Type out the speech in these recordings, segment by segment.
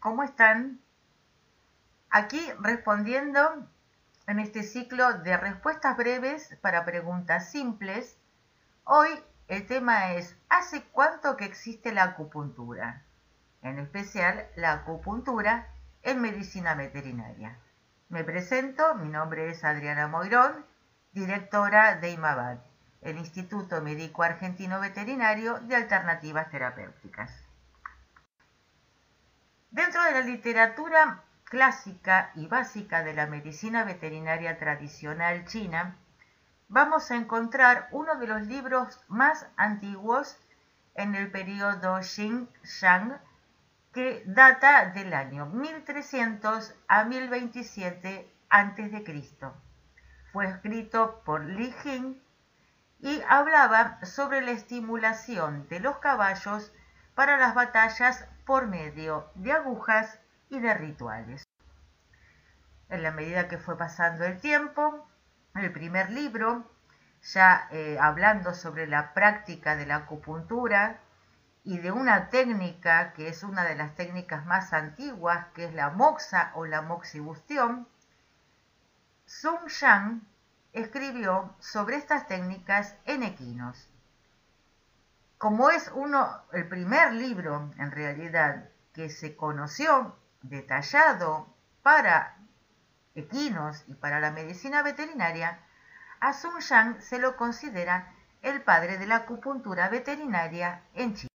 ¿cómo están? Aquí respondiendo en este ciclo de respuestas breves para preguntas simples. Hoy el tema es ¿hace cuánto que existe la acupuntura? En especial la acupuntura en medicina veterinaria. Me presento, mi nombre es Adriana Moirón, directora de IMABAT, el Instituto Médico Argentino Veterinario de Alternativas Terapéuticas. Dentro de la literatura clásica y básica de la medicina veterinaria tradicional china, vamos a encontrar uno de los libros más antiguos en el periodo Xing-Shang, que data del año 1300 a 1027 a.C. Fue escrito por Li Jing y hablaba sobre la estimulación de los caballos para las batallas por medio de agujas y de rituales. En la medida que fue pasando el tiempo, el primer libro, ya eh, hablando sobre la práctica de la acupuntura y de una técnica que es una de las técnicas más antiguas, que es la moxa o la moxibustión, Sun Shang escribió sobre estas técnicas en equinos como es uno, el primer libro en realidad que se conoció detallado para equinos y para la medicina veterinaria, a Sun Yang se lo considera el padre de la acupuntura veterinaria en China.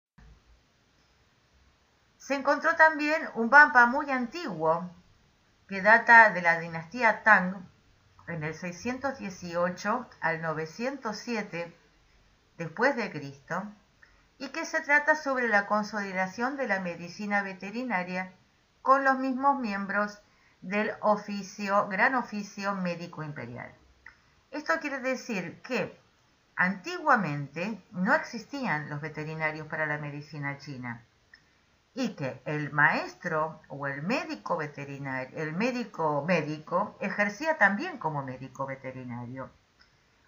Se encontró también un Bampa muy antiguo que data de la dinastía Tang en el 618 al 907 después de Cristo y que se trata sobre la consolidación de la medicina veterinaria con los mismos miembros del oficio, gran oficio médico imperial. Esto quiere decir que antiguamente no existían los veterinarios para la medicina china y que el maestro o el médico veterinario, el médico médico ejercía también como médico veterinario.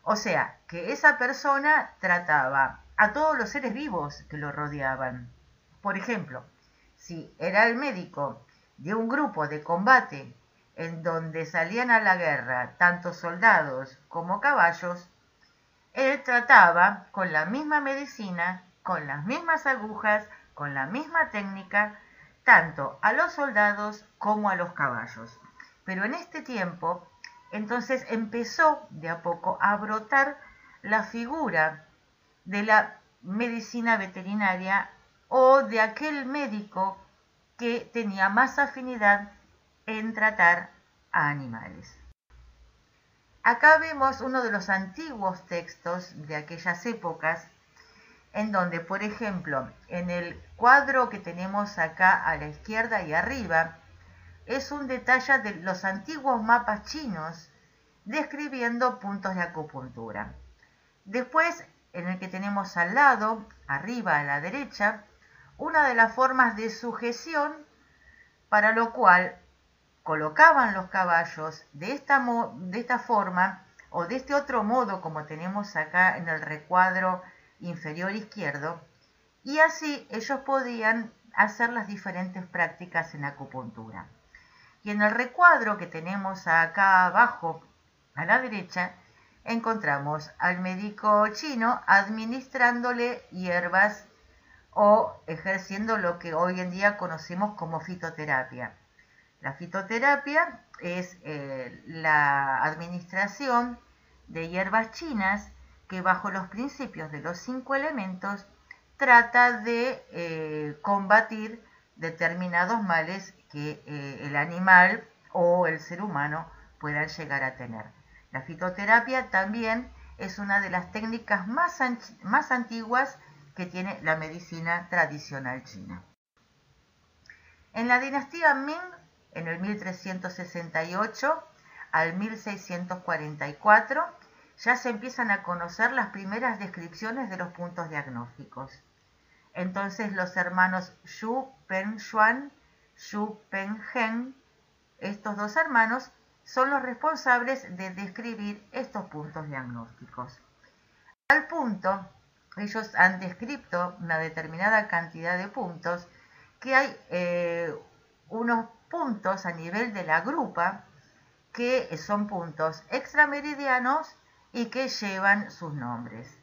O sea, que esa persona trataba a todos los seres vivos que lo rodeaban. Por ejemplo, si era el médico de un grupo de combate en donde salían a la guerra tanto soldados como caballos, él trataba con la misma medicina, con las mismas agujas, con la misma técnica, tanto a los soldados como a los caballos. Pero en este tiempo, entonces empezó de a poco a brotar la figura de la medicina veterinaria o de aquel médico que tenía más afinidad en tratar a animales. Acá vemos uno de los antiguos textos de aquellas épocas en donde, por ejemplo, en el cuadro que tenemos acá a la izquierda y arriba, es un detalle de los antiguos mapas chinos describiendo puntos de acupuntura. Después en el que tenemos al lado, arriba a la derecha, una de las formas de sujeción para lo cual colocaban los caballos de esta, de esta forma o de este otro modo como tenemos acá en el recuadro inferior izquierdo y así ellos podían hacer las diferentes prácticas en acupuntura. Y en el recuadro que tenemos acá abajo a la derecha encontramos al médico chino administrándole hierbas o ejerciendo lo que hoy en día conocemos como fitoterapia. La fitoterapia es eh, la administración de hierbas chinas que bajo los principios de los cinco elementos trata de eh, combatir determinados males que eh, el animal o el ser humano puedan llegar a tener. La fitoterapia también es una de las técnicas más, antiguas que tiene la medicina tradicional china. En la dinastía Ming, en el 1368 al 1644, ya se empiezan a conocer las primeras descripciones de los puntos diagnósticos. Entonces los hermanos Xu Peng-Xuan, Xu Peng-Hen, estos dos hermanos son los responsables de describir estos puntos diagnósticos. Al punto, ellos han descrito una determinada cantidad de puntos que hay eh, puntos a nivel de la grupa que son puntos extrameridianos y que llevan sus nombres.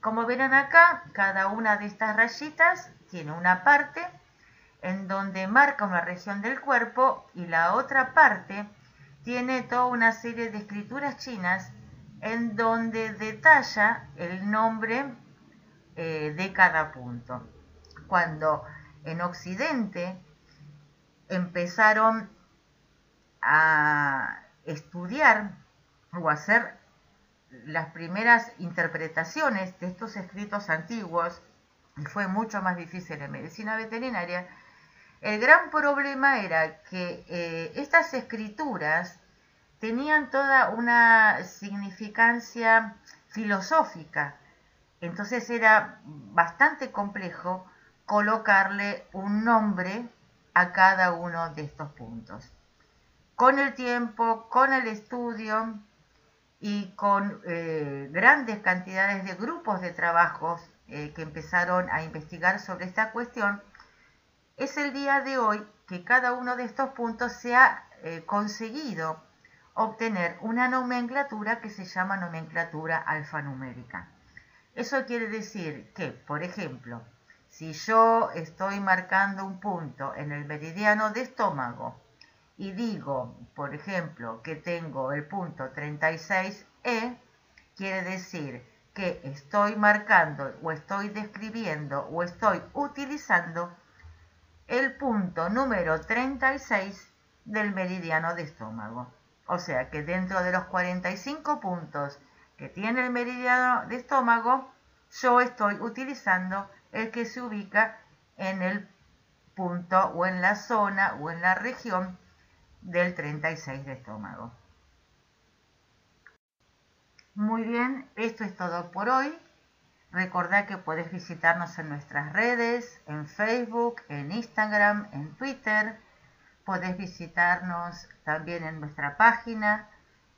Como verán acá, cada una de estas rayitas tiene una parte en donde marca una región del cuerpo y la otra parte tiene toda una serie de escrituras chinas en donde detalla el nombre eh, de cada punto. Cuando en Occidente empezaron a estudiar o hacer las primeras interpretaciones de estos escritos antiguos, y fue mucho más difícil en medicina veterinaria, el gran problema era que eh, estas escrituras tenían toda una significancia filosófica, entonces era bastante complejo colocarle un nombre a cada uno de estos puntos. Con el tiempo, con el estudio y con eh, grandes cantidades de grupos de trabajos eh, que empezaron a investigar sobre esta cuestión, es el día de hoy que cada uno de estos puntos se ha eh, conseguido obtener una nomenclatura que se llama nomenclatura alfanumérica. Eso quiere decir que, por ejemplo, si yo estoy marcando un punto en el meridiano de estómago y digo, por ejemplo, que tengo el punto 36E, quiere decir que estoy marcando o estoy describiendo o estoy utilizando el punto número 36 del meridiano de estómago. O sea que dentro de los 45 puntos que tiene el meridiano de estómago, yo estoy utilizando el que se ubica en el punto o en la zona o en la región del 36 de estómago. Muy bien, esto es todo por hoy. Recordad que puedes visitarnos en nuestras redes, en Facebook, en Instagram, en Twitter. Podés visitarnos también en nuestra página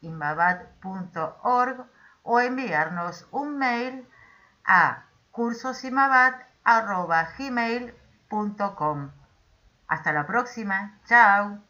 imabad.org o enviarnos un mail a cursosimabad.gmail.com. Hasta la próxima. Chao.